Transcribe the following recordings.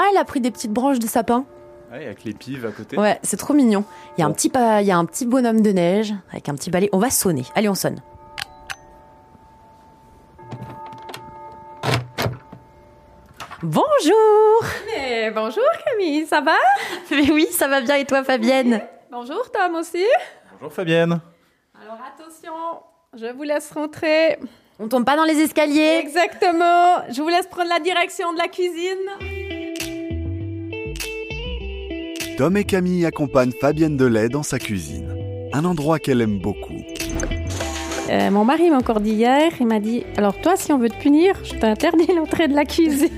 Ah, elle a pris des petites branches de sapin. Ouais, avec les pives à côté. Ouais, c'est trop mignon. Il y, a un petit pa- il y a un petit bonhomme de neige avec un petit balai. On va sonner. Allez, on sonne. Bonjour bonjour Camille, ça va? Mais oui, ça va bien et toi Fabienne? Bonjour Tom aussi. Bonjour Fabienne. Alors attention, je vous laisse rentrer. On tombe pas dans les escaliers Exactement, je vous laisse prendre la direction de la cuisine. Tom et Camille accompagnent Fabienne Delay dans sa cuisine, un endroit qu'elle aime beaucoup. Euh, mon mari m'a encore dit hier, il m'a dit, alors toi si on veut te punir, je t'interdis l'entrée de la cuisine.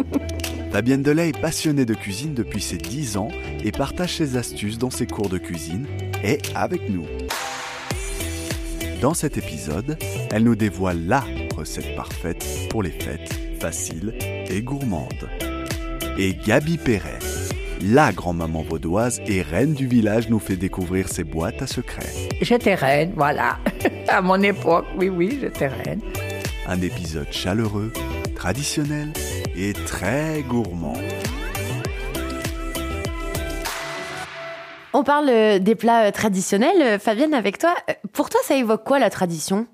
Fabienne Delay est passionnée de cuisine depuis ses 10 ans et partage ses astuces dans ses cours de cuisine et avec nous. Dans cet épisode, elle nous dévoile la recette parfaite pour les fêtes, facile et gourmande. Et Gabi Perret, la grand-maman vaudoise et reine du village, nous fait découvrir ses boîtes à secrets. J'étais reine, voilà. À mon époque, oui, oui, j'étais reine. Un épisode chaleureux, traditionnel et très gourmand. On parle euh, des plats euh, traditionnels. Euh, Fabienne, avec toi, pour toi, ça évoque quoi la tradition?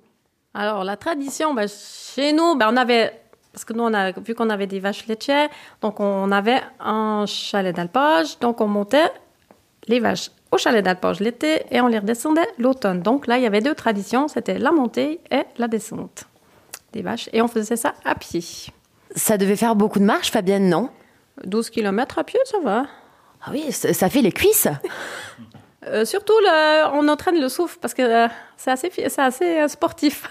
Alors la tradition, bah, chez nous, bah, on avait, parce que nous on a vu qu'on avait des vaches laitières, donc on avait un chalet d'alpage, donc on montait les vaches au chalet d'alpage l'été et on les redescendait l'automne. Donc là il y avait deux traditions, c'était la montée et la descente des vaches, et on faisait ça à pied. Ça devait faire beaucoup de marche, Fabienne, non? 12 km à pied, ça va. Ah oui, ça fait les cuisses. Euh, surtout, le- on entraîne le souffle parce que euh, c'est assez, assez euh, sportif.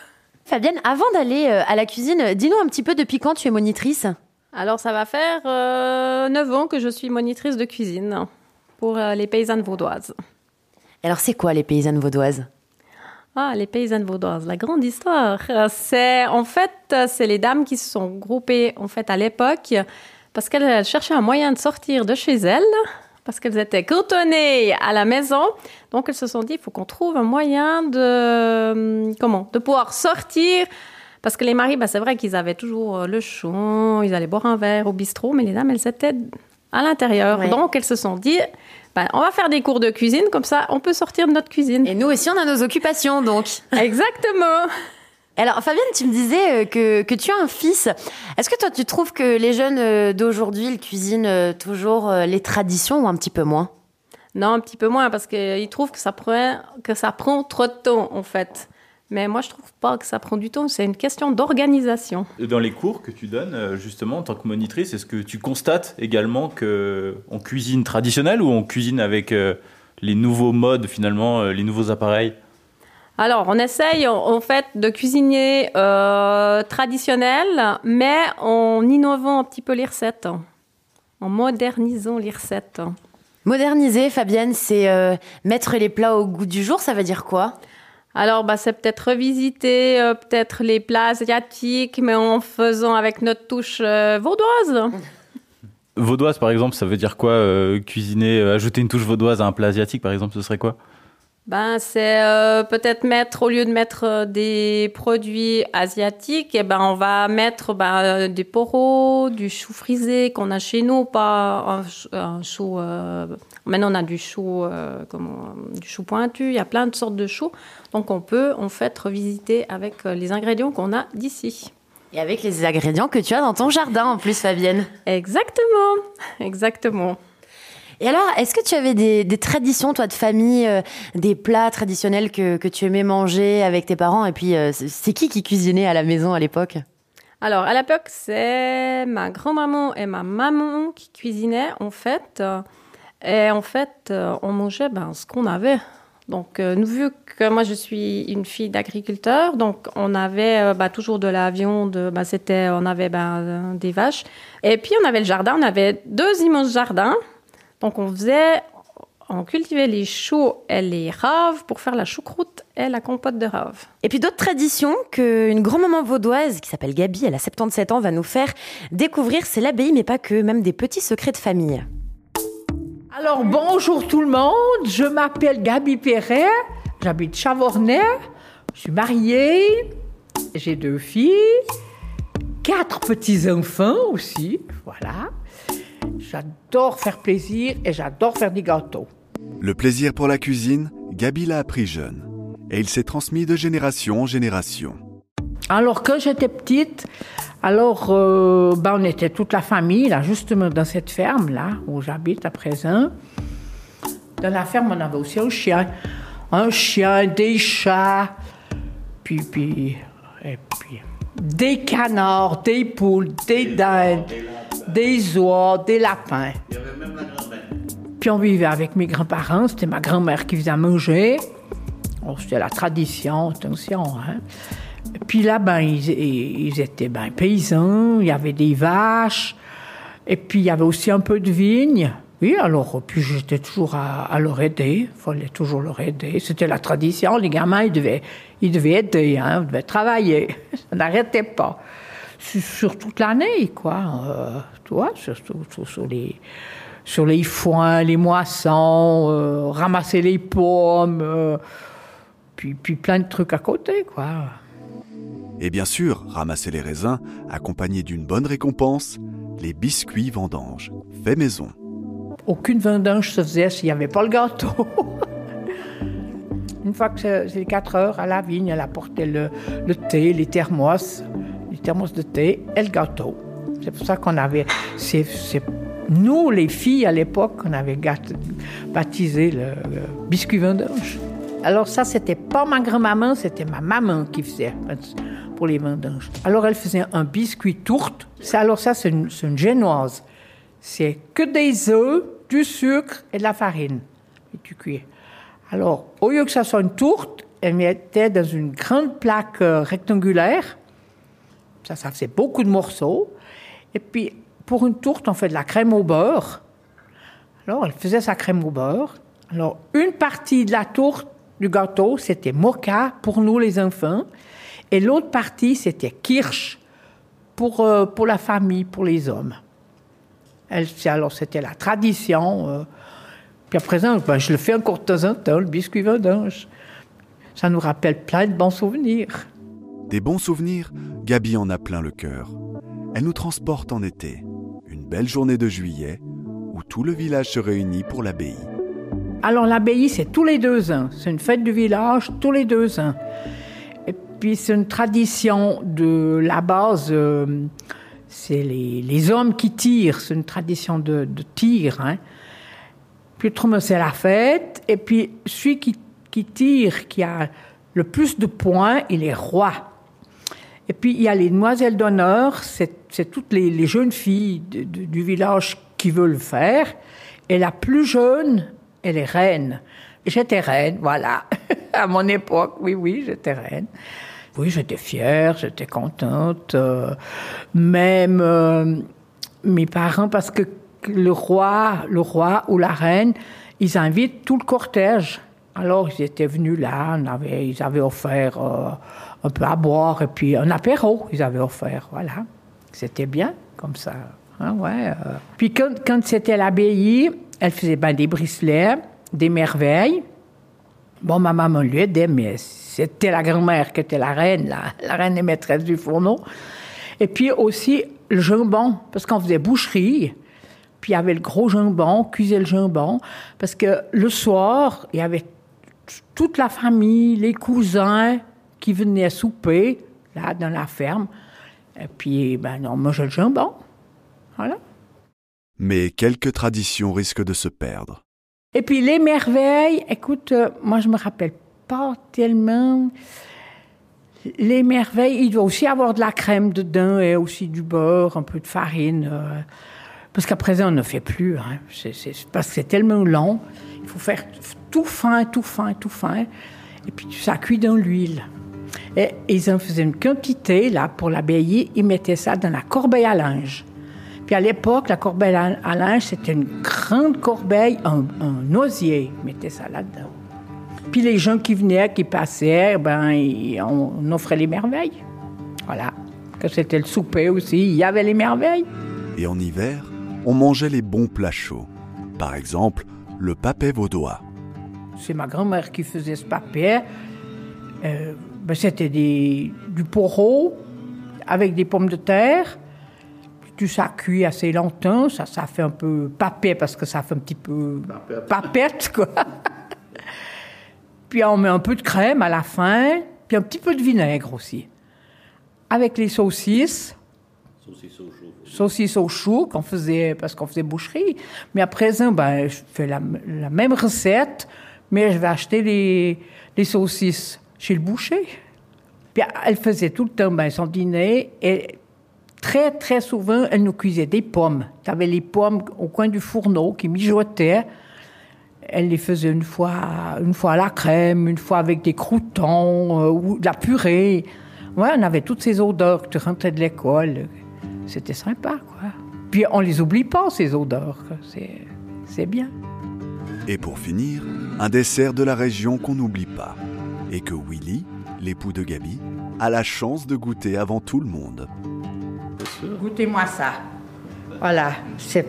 Fabienne, avant d'aller euh, à la cuisine, dis-nous un petit peu depuis quand tu es monitrice? Alors, ça va faire euh, 9 ans que je suis monitrice de cuisine pour euh, les paysannes vaudoises. Alors, c'est quoi les paysannes vaudoises? Ah, les paysannes vaudoises, la grande histoire. Euh, C'est en fait, c'est les dames qui se sont groupées en fait à l'époque parce qu'elles elles cherchaient un moyen de sortir de chez elles parce qu'elles étaient cantonnées à la maison. Donc elles se sont dit, il faut qu'on trouve un moyen de euh, comment, de pouvoir sortir. Parce que les maris, bah, c'est vrai qu'ils avaient toujours euh, le chon, ils allaient boire un verre au bistrot, mais les dames, elles étaient à l'intérieur. Ouais. Donc elles se sont dit, bah, on va faire des cours de cuisine, comme ça on peut sortir de notre cuisine. Et nous aussi, on a nos occupations, donc. Exactement. Alors, Fabienne, tu me disais euh, que, que tu as un fils. Est-ce que toi, tu trouves que les jeunes euh, d'aujourd'hui, ils cuisinent euh, toujours les traditions ou un petit peu moins? Non, un petit peu moins parce qu'ils trouvent que ça prend que ça prend trop de temps en fait. Mais moi, je trouve pas que ça prend du temps. C'est une question d'organisation. Dans les cours que tu donnes, justement, en tant que monitrice, est-ce que tu constates également que on cuisine traditionnel ou on cuisine avec les nouveaux modes, finalement, les nouveaux appareils? Alors, on essaye en, en fait de cuisiner euh, traditionnel, mais en innovant un petit peu les recettes, en modernisant les recettes. Moderniser, Fabienne, c'est euh, mettre les plats au goût du jour, ça veut dire quoi? Alors, bah, c'est peut-être revisiter euh, peut-être les plats asiatiques, mais en faisant avec notre touche euh, vaudoise. Vaudoise, par exemple, ça veut dire quoi euh, Cuisiner, euh, ajouter une touche vaudoise à un plat asiatique, par exemple, ce serait quoi? Ben, c'est euh, peut-être mettre, au lieu de mettre euh, des produits asiatiques, eh ben, on va mettre ben, euh, des poros, du chou frisé qu'on a chez nous, pas un, ch- un chou. euh, maintenant, on a du chou, euh, comment, du chou pointu, il y a plein de sortes de choux. Donc, on peut en fait revisiter avec euh, les ingrédients qu'on a d'ici. Et avec les ingrédients que tu as dans ton jardin, en plus, Fabienne. Exactement, exactement. Et alors, est-ce que tu avais des, des traditions, toi, de famille, euh, des plats traditionnels que, que tu aimais manger avec tes parents Et puis, euh, c'est qui qui cuisinait à la maison à l'époque? Alors, à l'époque, c'est ma grand-maman et ma maman qui cuisinaient, en fait. Et en fait, euh, on mangeait ben, ce qu'on avait. Donc, euh, nous, vu que moi, je suis une fille d'agriculteur, donc on avait bah, toujours de la viande, bah, c'était, on avait euh, des vaches. Et puis, on avait le jardin, on avait deux immenses jardins. Donc, on faisait, on cultivait les choux et les raves pour faire la choucroute et la compote de raves. Et puis d'autres traditions qu'une grand-maman vaudoise qui s'appelle Gabi, elle a 77 ans, va nous faire découvrir. C'est l'abbaye, mais pas que, même des petits secrets de famille. Alors bonjour tout le monde, je m'appelle Gabi Perret, j'habite Chavornay, je suis mariée, j'ai deux filles, quatre petits-enfants aussi, voilà. J'adore faire plaisir et j'adore faire des gâteaux. Le plaisir pour la cuisine, Gabi l'a appris jeune. Et il s'est transmis de génération en génération. Alors quand j'étais petite, alors euh, ben, on était toute la famille là, justement dans cette ferme là où j'habite à présent. Dans la ferme, on avait aussi un chien, un chien, des chats, puis puis et puis des canards, des poules, des dindes, des oies, des lapins. Puis on vivait avec mes grands-parents, c'était ma grand-mère qui faisait à manger. Oh, c'était la tradition, attention. Hein. Puis là, ben, ils, ils étaient ben, paysans, il y avait des vaches, et puis il y avait aussi un peu de vignes. Oui, alors, puis j'étais toujours à, à leur aider, il fallait toujours leur aider. C'était la tradition, les gamins, ils devaient, ils devaient aider, hein, ils devaient travailler. Ça n'arrêtait pas. Sur, sur toute l'année, quoi. Euh, tu vois, sur, sur les sur les foins, les moissons, euh, ramasser les pommes, euh, puis, puis plein de trucs à côté, quoi. Et bien sûr, ramasser les raisins, accompagnés d'une bonne récompense, les biscuits vendanges, fait maison. Aucune vendange se faisait s'il n'y avait pas le gâteau. Une fois que c'est c'est 4 heures à la vigne, elle apportait le, le thé, les thermos, thermos de thé et le gâteau. C'est pour ça qu'on avait. c'est nous, les filles, à l'époque, on avait baptisé le, biscuit vendange. Alors, ça, c'était pas ma grand-maman, c'était ma maman qui faisait pour les vendanges. Alors, elle faisait un biscuit tourte. Alors, ça, c'est une, une génoise. C'est que des œufs, du sucre et de la farine. Et tu cuis. Alors, au lieu que ça soit une tourte, elle mettait dans une grande plaque euh, rectangulaire. Ça, ça faisait beaucoup de morceaux. Et puis, pour une tourte, on fait de la crème au beurre. Alors, elle faisait sa crème au beurre. Alors, une partie de la tourte du gâteau, c'était mocha pour nous, les enfants. Et l'autre partie, c'était kirsch pour, euh, pour la famille, pour les hommes. Alors, c'était la tradition. euh. Puis à présent, ben, je le fais encore de temps en temps, le biscuit vendange. Ça nous rappelle plein de bons souvenirs. Des bons souvenirs, Gabi en a plein le cœur. Elle nous transporte en été, une belle journée de juillet, où tout le village se réunit pour l'abbaye. Alors l'abbaye, c'est tous les deux ans. C'est une fête du village tous les deux ans. Et puis c'est une tradition de la base. euh, c'est les, hommes qui tirent. C'est une tradition de, tir. Hein. Puis c'est la fête. Et puis celui qui tire, qui a le plus de points, il est roi. Et puis il y a les demoiselles d'honneur. C'est toutes les, jeunes filles du village qui veulent le faire. Et la plus jeune, elle est reine. J'étais reine, voilà. à mon époque, oui, oui, j'étais reine. Oui, j'étais fière, j'étais contente. euh, même euh, mes parents, parce que le roi, le roi ou la reine, ils invitent tout le cortège. Alors, ils étaient venus là, ils avaient offert euh, un peu à boire et puis un apéro, ils avaient offert, voilà. C'était bien, comme ça. hein, ouais, euh. Puis quand, quand c'était l'abbaye, elle faisait ben, des bricelets, des merveilles. Bon, ma maman lui aidait, mais c'était la grand-mère qui était la reine, la, reine et maîtresse du fourneau. Et puis aussi le jambon, parce qu'on faisait boucherie. Puis il y avait le gros jambon, cuisait le jambon. Parce que le soir, il y avait toute la famille, les cousins qui venaient souper, là, dans la ferme. Et puis, ben, on mangeait le jambon. Voilà. Mais quelques traditions risquent de se perdre. Et puis les merveilles, écoute, euh, moi je me rappelle pas tellement. Les merveilles, il doit aussi avoir de la crème dedans et aussi du beurre, un peu de farine. euh, parce qu'à présent, on ne fait plus. Hein. C'est- parce que c'est tellement long. Il faut faire tout fin, tout fin, tout fin. Et puis ça cuit dans l'huile. Et ils en faisaient une quantité, là, pour l'abbaye. Ils mettaient ça dans la corbeille à linge. Puis à l'époque, la corbeille à linge, c'était une grande corbeille, un, un osier. Ils mettaient ça là-dedans. Puis les gens qui venaient, qui passaient, ben, ils- on, on offrait les merveilles. Voilà. Quand c'était le souper aussi, il y avait les merveilles. Et en hiver, on mangeait les bons plats chauds. Par exemple, le papet vaudois. C'est ma grand-mère qui faisait ce papier. Euh, ben, c'était des, du poireau avec des pommes de terre, tout ça cuit assez longtemps. Ça, ça fait un peu papet parce que ça fait un petit peu papette, quoi. puis on met un peu de crème à la fin, puis un petit peu de vinaigre aussi. Avec les saucisses. Saucisses au chou. qu'on faisait, parce qu'on faisait boucherie. Mais à présent, ben, je fais la, la même recette, mais je vais acheter les, les saucisses chez le boucher. Puis elle faisait tout le temps ben, son dîner et très, très souvent, elle nous cuisait des pommes. Tu avais les pommes au coin du fourneau qui mijotaient. Elle les faisait une fois, une fois à la crème, une fois avec des croutons euh, ou de la purée. Ouais, on avait toutes ces odeurs que tu rentrais de l'école. C'était sympa, quoi. Puis on les oublie pas, ces odeurs. C'est, bien. Et pour finir, un dessert de la région qu'on n'oublie pas et que Willy, l'époux de Gabi, a la chance de goûter avant tout le monde. Goûtez-moi ça. Voilà, c'est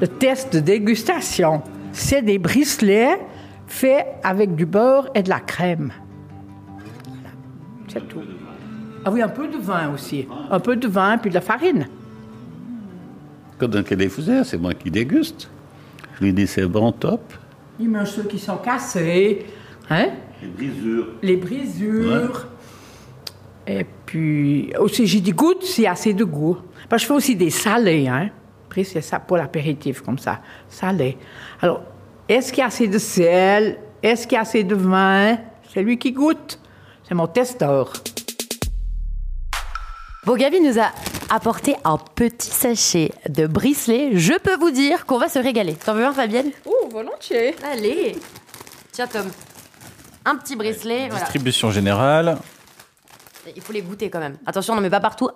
le test de dégustation. C'est des bricelets faits avec du beurre et de la crème. Voilà, c'est tout. Ah oui, un peu de vin aussi. Un peu de vin puis de la farine. Quand un les faisait, c'est moi qui déguste. Je lui dis c'est bon top. Il mange ceux qui sont cassés. Hein? Les brisures. Les brisures. Et puis, aussi, j'ai dit goûte s'il y a assez de goût. Parce que je fais aussi des salés, hein. Après, c'est ça pour l'apéritif, comme ça. Salé. Alors, est-ce qu'il y a assez de sel? Est-ce qu'il y a assez de vin? C'est lui qui goûte. C'est mon testeur. Bon, Gabi nous a apporté un petit sachet de bricelets. Je peux vous dire qu'on va se régaler. T'en veux un, Fabienne? Ouh, volontiers. Allez Tiens, Tom. Un petit bricelet, voilà. Distribution générale. Il faut les goûter quand même. Attention, on n'en met pas partout.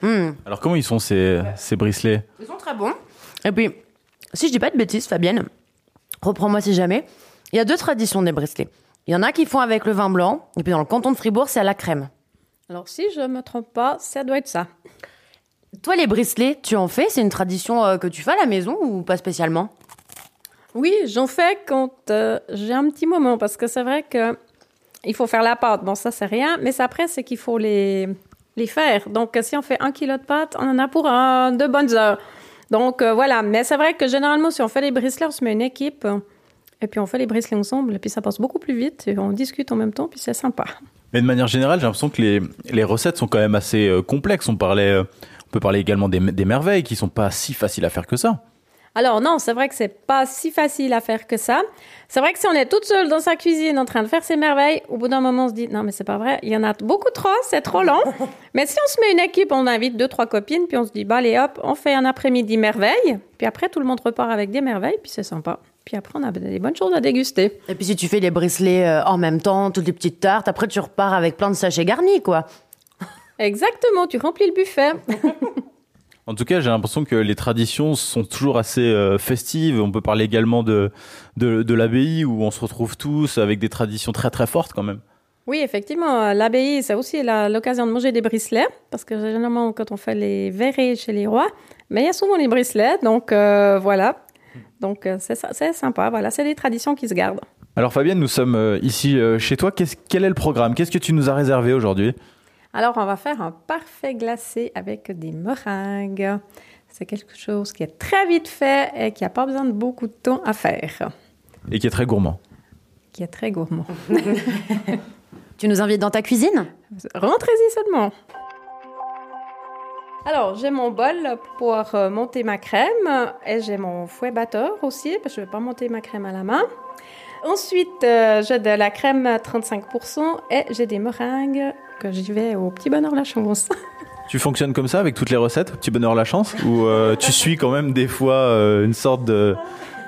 Hmm. Alors comment ils sont ces, ces bricelets Ils sont très bons. Et puis, si je dis pas de bêtises, Fabienne, reprends-moi si jamais. Il y a deux traditions des bricelets. Il y en a qui font avec le vin blanc, et puis dans le canton de Fribourg, c'est à la crème. Alors, si je me trompe pas, ça doit être ça. Toi, les bricelets, tu en fais? C'est une tradition euh, que tu fais à la maison ou pas spécialement? Oui, j'en fais quand euh, j'ai un petit moment, parce que c'est vrai que il faut faire la pâte. Bon, ça, c'est rien, mais après, c'est qu'il faut les, les faire. Donc, si on fait un kilo de pâte, on en a pour deux bonnes heures. Donc, euh, voilà. Mais c'est vrai que généralement, si on fait les bricelets, on se met une équipe, euh, et puis on fait les bricelets ensemble, et puis ça passe beaucoup plus vite, et on discute en même temps, puis c'est sympa. Mais de manière générale, j'ai l'impression que les, les recettes sont quand même assez complexes. On on peut parler également des, des merveilles qui sont pas si faciles à faire que ça. Alors non, c'est vrai que c'est pas si facile à faire que ça. C'est vrai que si on est toute seule dans sa cuisine en train de faire ses merveilles, au bout d'un moment on se dit non mais c'est pas vrai, il y en a beaucoup trop, c'est trop lent. mais si on se met une équipe, on invite deux trois copines, puis on se dit bah allez hop, on fait un après-midi merveille, puis après tout le monde repart avec des merveilles, puis c'est sympa. Puis après on a des bonnes choses à déguster. Et puis si tu fais les bricelets euh, en même temps, toutes les petites tartes, après tu repars avec plein de sachets garnis, quoi. Exactement, tu remplis le buffet. En tout cas, j'ai l'impression que les traditions sont toujours assez euh, festives. On peut parler également de, de, de l'abbaye où on se retrouve tous avec des traditions très très fortes quand même. Oui, effectivement, l'abbaye, c'est aussi l'occasion de manger des bricelets, parce que généralement, quand on fait les verrets chez les rois, mais il y a souvent les bricelets, donc euh, voilà. Donc euh, c'est sympa, voilà, c'est des traditions qui se gardent. Alors Fabienne, nous sommes ici chez toi. Quel est le programme? Qu'est-ce que tu nous as réservé aujourd'hui? Alors, on va faire un parfait glacé avec des meringues. C'est quelque chose qui est très vite fait et qui n'a pas besoin de beaucoup de temps à faire, Et qui est très gourmand. qui est très gourmand. Tu nous invites dans ta cuisine? Rentrez-y seulement. Alors, j'ai mon bol pour euh, monter ma crème et j'ai mon fouet batteur aussi, parce que je ne vais pas monter ma crème à la main. Ensuite, euh, j'ai de la crème à 35% et j'ai des meringues que j'y vais au petit bonheur la chance. Tu fonctionnes comme ça avec toutes les recettes, petit bonheur la chance, ou euh, tu suis quand même des fois euh, une sorte de,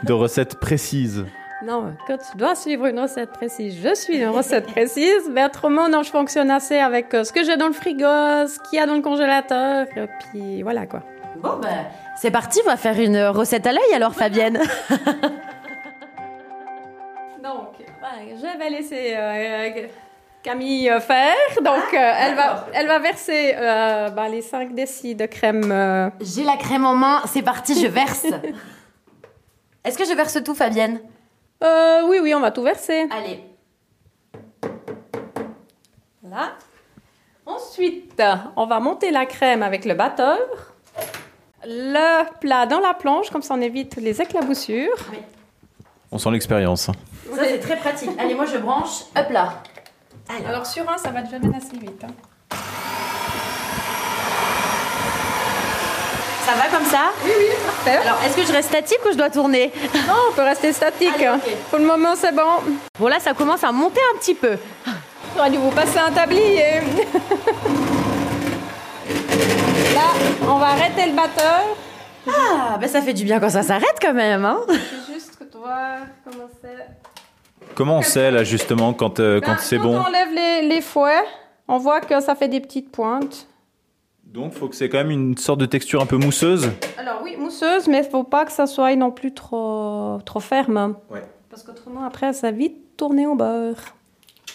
de recette précise? Non, quand tu dois suivre une recette précise, je suis une recette précise, mais autrement, non, je fonctionne assez avec euh, ce que j'ai dans le frigo, ce qu'il y a dans le congélateur, et puis voilà quoi. Bon, ben, c'est parti, on va faire une recette à l'œil alors, Fabienne. Donc, ouais, je vais laisser euh, Camille euh, faire. Donc, euh, elle, va, elle va verser euh, ben, les 5 décis de crème. euh, J'ai la crème en main, c'est parti, je verse. Est-ce que je verse tout, Fabienne? Euh, oui, oui, on va tout verser. Allez. Voilà. Ensuite, on va monter la crème avec le batteur. Le plat dans la planche, comme ça on évite les éclaboussures. On sent l'expérience. hein. Ça, c'est très pratique. Allez, moi, je branche. Hop là. Alors sur un, ça va jamais assez vite. hein. Ça va comme ça? Oui, oui, parfait. Alors, est-ce que je reste statique ou je dois tourner? Non, on peut rester statique. Allez. Pour le moment, c'est bon. Bon, là, ça commence à monter un petit peu. J'aurais dû vous passer un tablier. Là, on va arrêter le batteur. Ah, ben ça fait du bien quand ça s'arrête quand même. Hein C'est juste que tu vois comment c'est? Comment on sait là justement quand, euh, quand Ben, c'est quand bon on enlève les, les fouets, on voit que ça fait des petites pointes. Donc faut que c'est quand même une sorte de texture un peu mousseuse. Alors oui, mousseuse, mais il faut pas que ça soit non plus trop, trop ferme. Ouais. Parce qu'autrement, après, ça va vite tourner au beurre.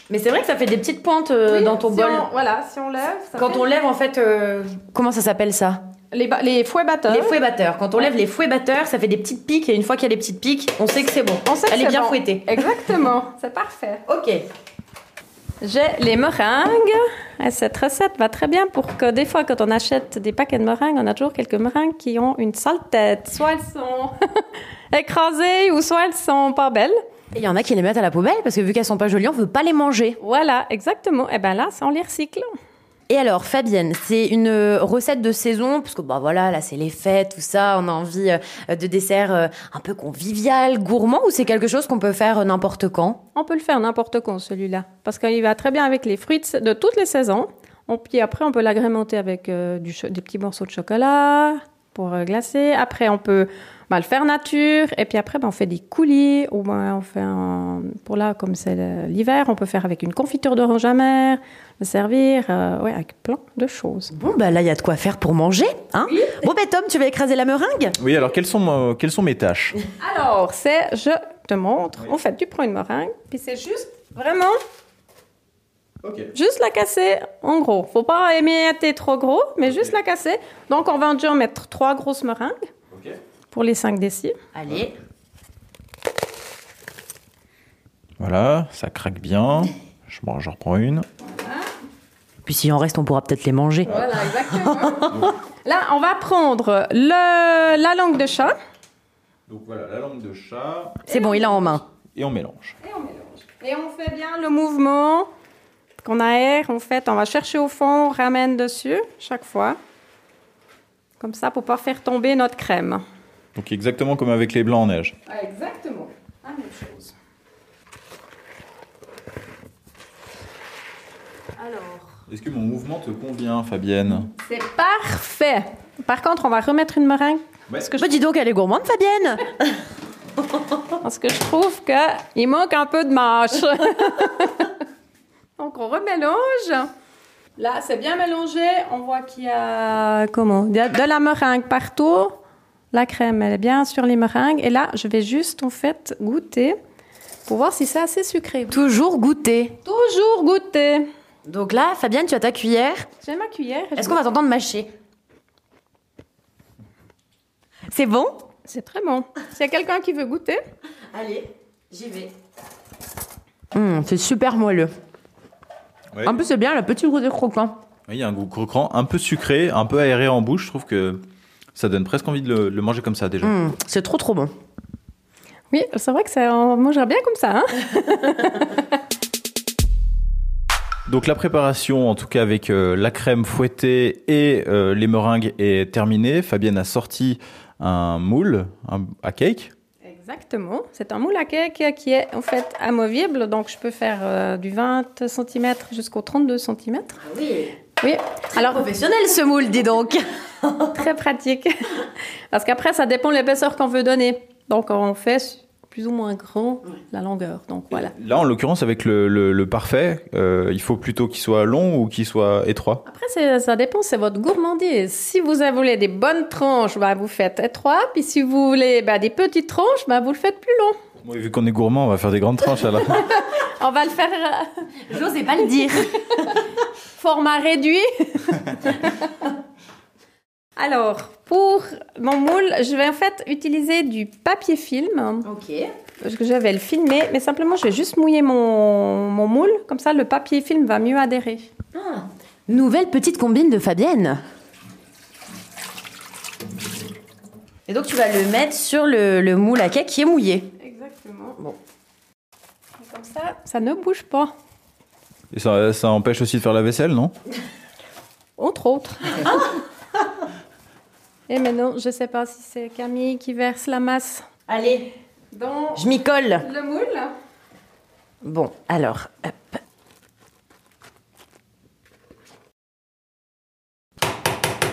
Mais c'est vrai que ça fait des petites pointes euh, Oui, dans ton si bol. on- voilà, si on lève. ça Quand fait- on lève, en fait, euh, comment ça s'appelle ça? Les, fouets batteurs. Les fouets batteurs. Quand on lève les fouets batteurs, ça fait des petites piques. Et une fois qu'il y a les petites piques, on sait que c'est bon. On sait que Elle est c'est bien bon. fouettée. Exactement, c'est parfait. Ok. J'ai les meringues. Et cette recette va très bien pour que des fois, quand on achète des paquets de meringues, on a toujours quelques meringues qui ont une sale tête. Soit elles sont écrasées ou soit elles sont pas belles. Et il y en a qui les mettent à la poubelle parce que vu qu'elles sont pas jolies, on veut pas les manger. Voilà, exactement. Et ben là, ça, on les recycle. Et alors, Fabienne, c'est une euh, recette de saison, parce que bah voilà, là c'est les fêtes, tout ça, on a envie euh, de dessert euh, un peu convivial, gourmand, ou c'est quelque chose qu'on peut faire euh, n'importe quand? On peut le faire n'importe quand, celui-là. Parce qu'il va très bien avec les fruits de, toutes les saisons. On, puis après, on peut l'agrémenter avec euh, des petits morceaux de chocolat pour euh, glacer. Après, on peut bah, le faire nature. Et puis après, bah, on fait des coulis. Ou ben, on fait un... Pour là, comme c'est l'hiver, on peut faire avec une confiture d'orange amère, le servir, euh, ouais, avec plein de choses. Bon, bah là, il y a de quoi faire pour manger, hein? Bon, bah Tom, tu vas écraser la meringue? Oui alors quelles sont, euh, quelles sont mes tâches? Alors, c'est, je te montre. En fait, tu prends une meringue, puis c'est juste, vraiment, Ok. Juste la casser, en gros. Faut pas émietter trop gros, mais juste la casser. Donc, on va en dire mettre trois grosses meringues pour les 5 décis. Allez. Voilà, ça craque bien. Je, j'en reprends une. Puis s'il en reste, on pourra peut-être les manger. Voilà, exactement. Là, on va prendre le, la langue de chat Donc voilà, la langue de chat. C'est bon, il a en main. Et on mélange. et on mélange. Et on fait bien le mouvement qu'on aère. En fait, on va chercher au fond, on ramène dessus chaque fois. Comme ça, pour pas faire tomber notre crème. Donc exactement comme avec les blancs en neige. Ah, exactement. La même chose. Alors, Est-ce que mon mouvement te convient, Fabienne? C'est parfait. Par contre, on va remettre une meringue Parce que je- Bah, dis donc, elle est gourmande, Fabienne parce que je trouve qu'il manque un peu de mâche. Donc, on remélange. Là, c'est bien mélangé. On voit qu'il y a comment? Il y a de la meringue partout. La crème, elle est bien sur les meringues. Et là, je vais juste, en fait, goûter pour voir si c'est assez sucré. Toujours goûter. Toujours goûter. Donc là, Fabienne, tu as ta cuillère. J'ai ma cuillère. Est-ce qu'on va t'entendre mâcher? C'est bon? C'est très bon. S'il y a quelqu'un qui veut goûter, Allez, j'y vais. Hum, c'est super moelleux. Ouais. En plus, c'est bien le petit goût de croquant. Oui, il y a un goût croquant, un peu sucré, un peu aéré en bouche. Je trouve que ça donne presque envie de le, le manger comme ça déjà. Hum, c'est trop trop bon. oui, c'est vrai que ça on mangerait bien comme ça. Hein Donc la préparation, en tout cas avec euh, la crème fouettée et euh, les meringues, est terminée. Fabienne a sorti un moule un- à cake. Exactement. C'est un moule à cake qui est en fait amovible, donc je peux faire euh, du 20 cm jusqu'au 32 cm. Oui. Oui, alors Professionnel ce moule, dis donc. très pratique. Parce qu'après, ça dépend de l'épaisseur qu'on veut donner. Donc on fait plus ou moins grand la longueur. Donc voilà. Là, en l'occurrence, avec le, le- le parfait, euh, il faut plutôt qu'il soit long ou qu'il soit étroit? Après, c'est- ça dépend, c'est votre gourmandise. Si vous voulez des bonnes tranches, bah, vous faites étroit. Puis si vous voulez bah, des petites tranches, bah, vous le faites plus long. Vu qu'on est gourmand, on va faire des grandes tranches alors. On va le faire euh, J'osais pas le dire. format réduit. Alors, pour mon moule, je vais en fait utiliser du papier film. Ok. Parce que je vais le filmer, mais simplement, je vais juste mouiller mon, mon moule. Comme ça, le papier film va mieux adhérer. Nouvelle petite combine de Fabienne. Et donc tu vas le mettre sur le, le moule à cake qui est mouillé. Exactement. Bon. Et comme ça, ça ne bouge pas. Et ça, ça empêche aussi de faire la vaisselle, non? Entre autres. Et maintenant, je sais pas si c'est Camille qui verse la masse Allez, dans je m'y colle. le moule. Bon, alors, hop.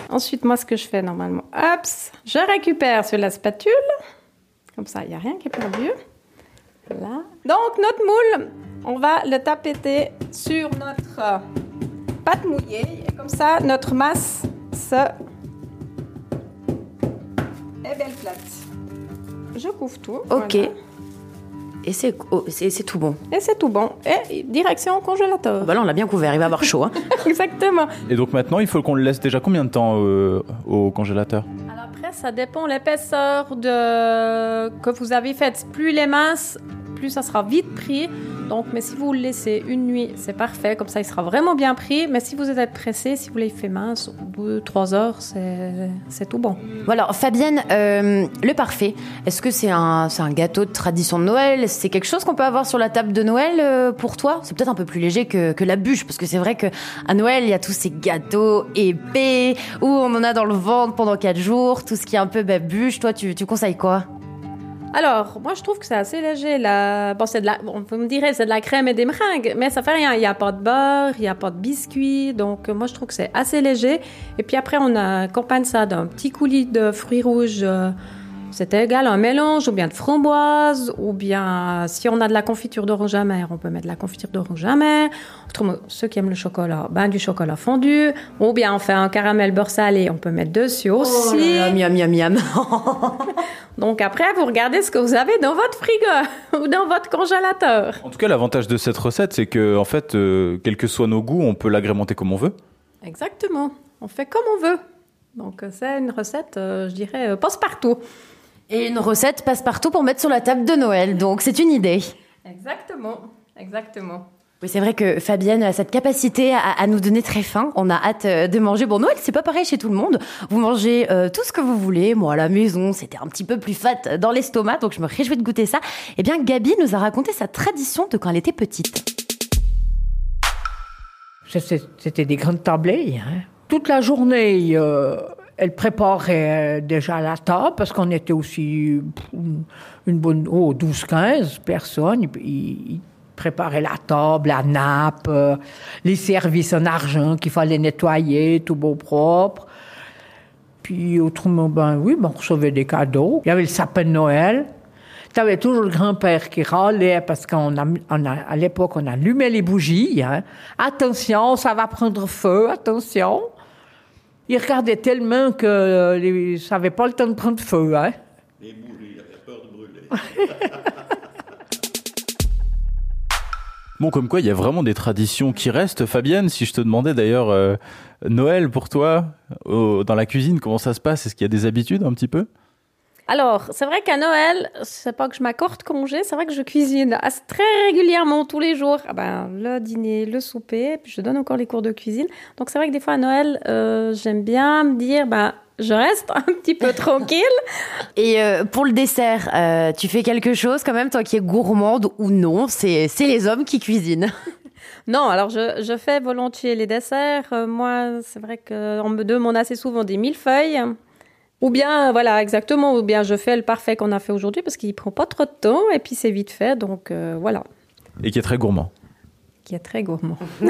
Ensuite, moi, ce que je fais normalement, hop, je récupère sur la spatule. Comme ça, il n'y a rien qui est perdu. Là. Donc, notre moule, on va le tapeter sur notre euh, pâte mouillée. Et comme ça, notre masse se... est belle plate. Je couvre tout. Ok. voilà. Et c'est oh, c'est tout bon. Et c'est tout bon. Et direction congélateur. Bah là, on l'a bien couvert, il va avoir chaud. hein. Exactement. Et donc maintenant, il faut qu'on le laisse déjà combien de temps euh, au congélateur? Ça dépend l'épaisseur de... que vous avez faite. Plus il est mince, plus ça sera vite pris. Mais si vous le laissez une nuit, c'est parfait. Comme ça, il sera vraiment bien pris. Mais si vous êtes pressé, si vous l'avez fait mince, au bout de 3 heures, c'est tout bon. Alors, Fabienne, euh, le parfait, est-ce que c'est un, gâteau de tradition de Noël? C'est quelque chose qu'on peut avoir sur la table de Noël euh, pour toi? C'est peut-être un peu plus léger que, la bûche, parce que c'est vrai que à Noël, il y a tous ces gâteaux épais, où on en a dans le ventre pendant 4 jours, tout ce qui est un peu bah, bûche. Toi, tu conseilles quoi? Alors, moi, je trouve que c'est assez léger. La... Bon, c'est de la... bon, vous me direz, c'est de la crème et des meringues, mais ça fait rien. Il n'y a pas de beurre, il n'y a pas de biscuits. Donc, euh, moi, je trouve que c'est assez léger. Et puis après, on accompagne ça d'un petit coulis de fruits rouges. euh, c'est égal, un mélange, ou bien de framboise, ou bien, si on a de la confiture d'orange amère, on peut mettre de la confiture d'orange amère. Autrement, ceux qui aiment le chocolat, ben, du chocolat fondu. Ou bien, on fait un caramel beurre salé, on peut mettre dessus aussi. Oh là là, miam, miam, miam. Donc après, vous regardez ce que vous avez dans votre frigo ou dans votre congélateur. En tout cas, l'avantage de cette recette, c'est que, en fait, euh, quels que soient nos goûts, on peut l'agrémenter comme on veut. Exactement. On fait comme on veut. Donc euh, c'est une recette, euh, je dirais, euh, passe-partout. Et une recette passe-partout pour mettre sur la table de Noël, donc c'est une idée. Exactement. Exactement. Oui, c'est vrai que Fabienne a cette capacité à, à nous donner très faim. On a hâte euh, de manger. Bon, Noël, c'est pas pareil chez tout le monde. Vous mangez euh, tout ce que vous voulez. Moi, à la maison, c'était un petit peu plus fat dans l'estomac, donc je me réjouis de goûter ça. Eh bien, Gabi nous a raconté sa tradition de quand elle était petite. C'était c'était des grandes tablées. hein. Toute la journée, euh, elle préparait euh, déjà la table parce qu'on était aussi une, bonne oh, 12-15 personnes. Ils, préparaient la table, la nappe, euh, les services en argent qu'il fallait nettoyer, tout beau propre. Puis autrement, ben oui, ben, on recevait des cadeaux. Il y avait le sapin de Noël. Tu avais toujours le grand-père qui râlait parce qu'on a, a- à l'époque, on allumait les bougies. hein. Attention, ça va prendre feu, attention. Il regardait tellement que euh, les- ça n'avait pas le temps de prendre feu. Hein. Les bougies, il avait peur de brûler. Bon, comme quoi, il y a vraiment des traditions qui restent. Fabienne, si je te demandais d'ailleurs, euh, Noël pour toi, au- dans la cuisine, comment ça se passe? Est-ce qu'il y a des habitudes un petit peu? Alors, c'est vrai qu'à Noël, c'est pas que je m'accorde congé, c'est vrai que je cuisine très régulièrement tous les jours. Ah ben, le dîner, le souper, puis je donne encore les cours de cuisine. Donc c'est vrai que des fois à Noël, euh, j'aime bien me dire, ben, je reste un petit peu tranquille. Et euh, pour le dessert, euh, tu fais quelque chose quand même, toi qui es gourmande ou non? C'est les hommes qui cuisinent. Non, alors je, je fais volontiers les desserts. Moi, c'est vrai qu'on me demande assez souvent des millefeuilles. Ou bien, voilà, exactement, ou bien je fais le parfait qu'on a fait aujourd'hui parce qu'il prend pas trop de temps et puis c'est vite fait. Donc euh, voilà, Et qui est très gourmand. qui est très gourmand.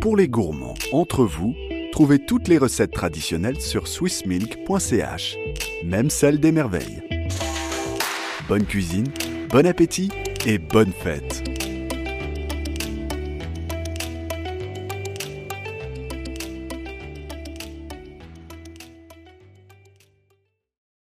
Pour les gourmands, entre vous, trouvez toutes les recettes traditionnelles sur swissmilk.ch, même celles des merveilles. Bonne cuisine, bon appétit et bonne fête